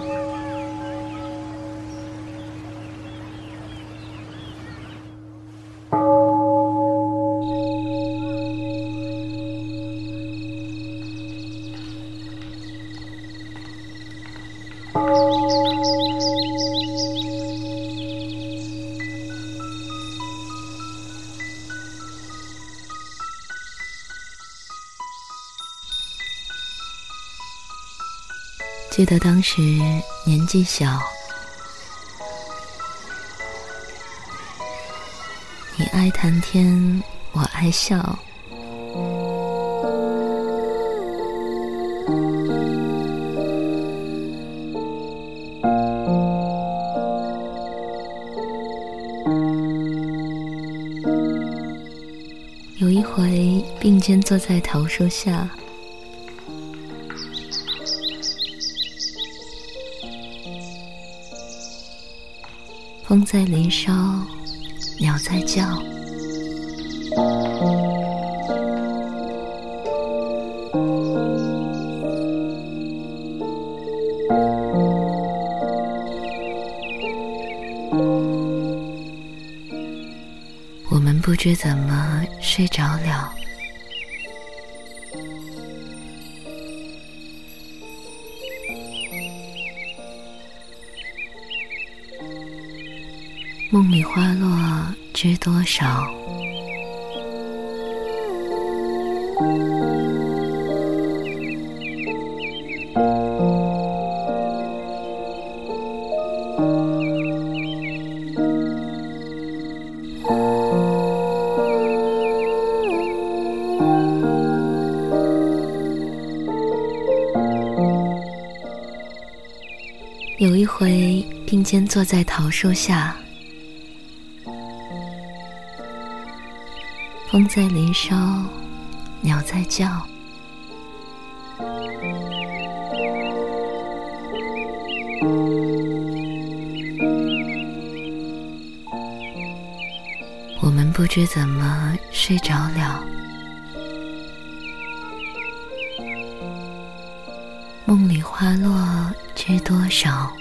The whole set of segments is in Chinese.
Música 记得当时年纪小，你爱谈天，我爱笑。有一回并肩坐在桃树下。风在林梢，鸟在叫。我们不知怎么睡着了。梦里花落知多少？有一回，并肩坐在桃树下。风在林梢，鸟在叫。我们不知怎么睡着了，梦里花落知多少。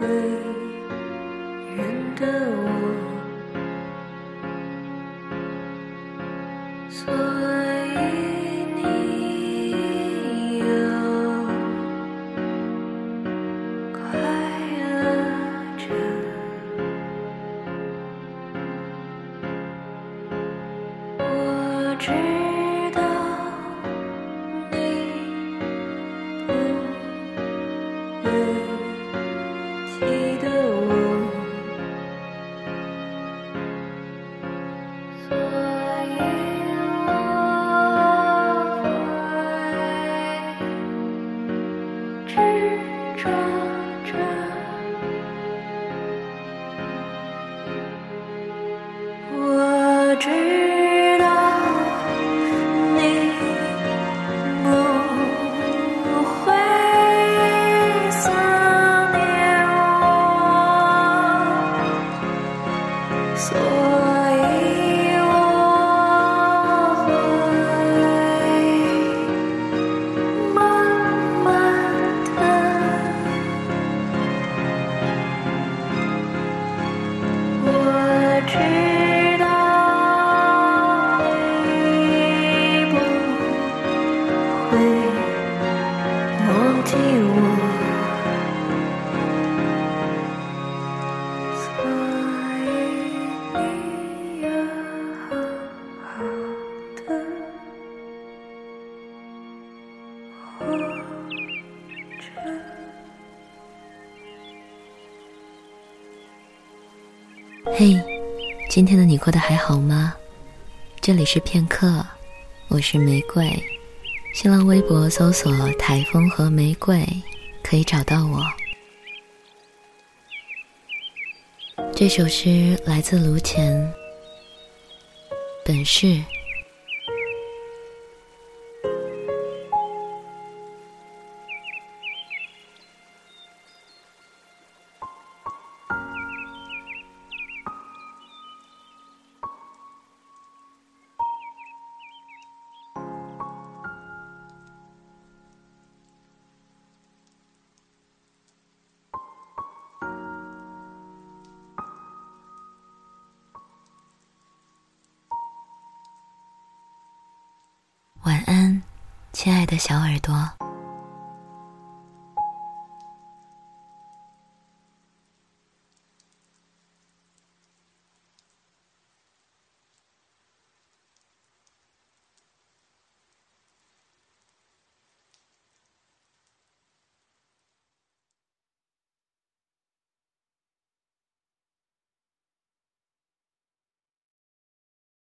为人的我。着我知嘿，今天的你过得还好吗？这里是片刻，我是玫瑰。新浪微博搜索“台风和玫瑰”，可以找到我。这首诗来自卢前，本是。亲爱的小耳朵。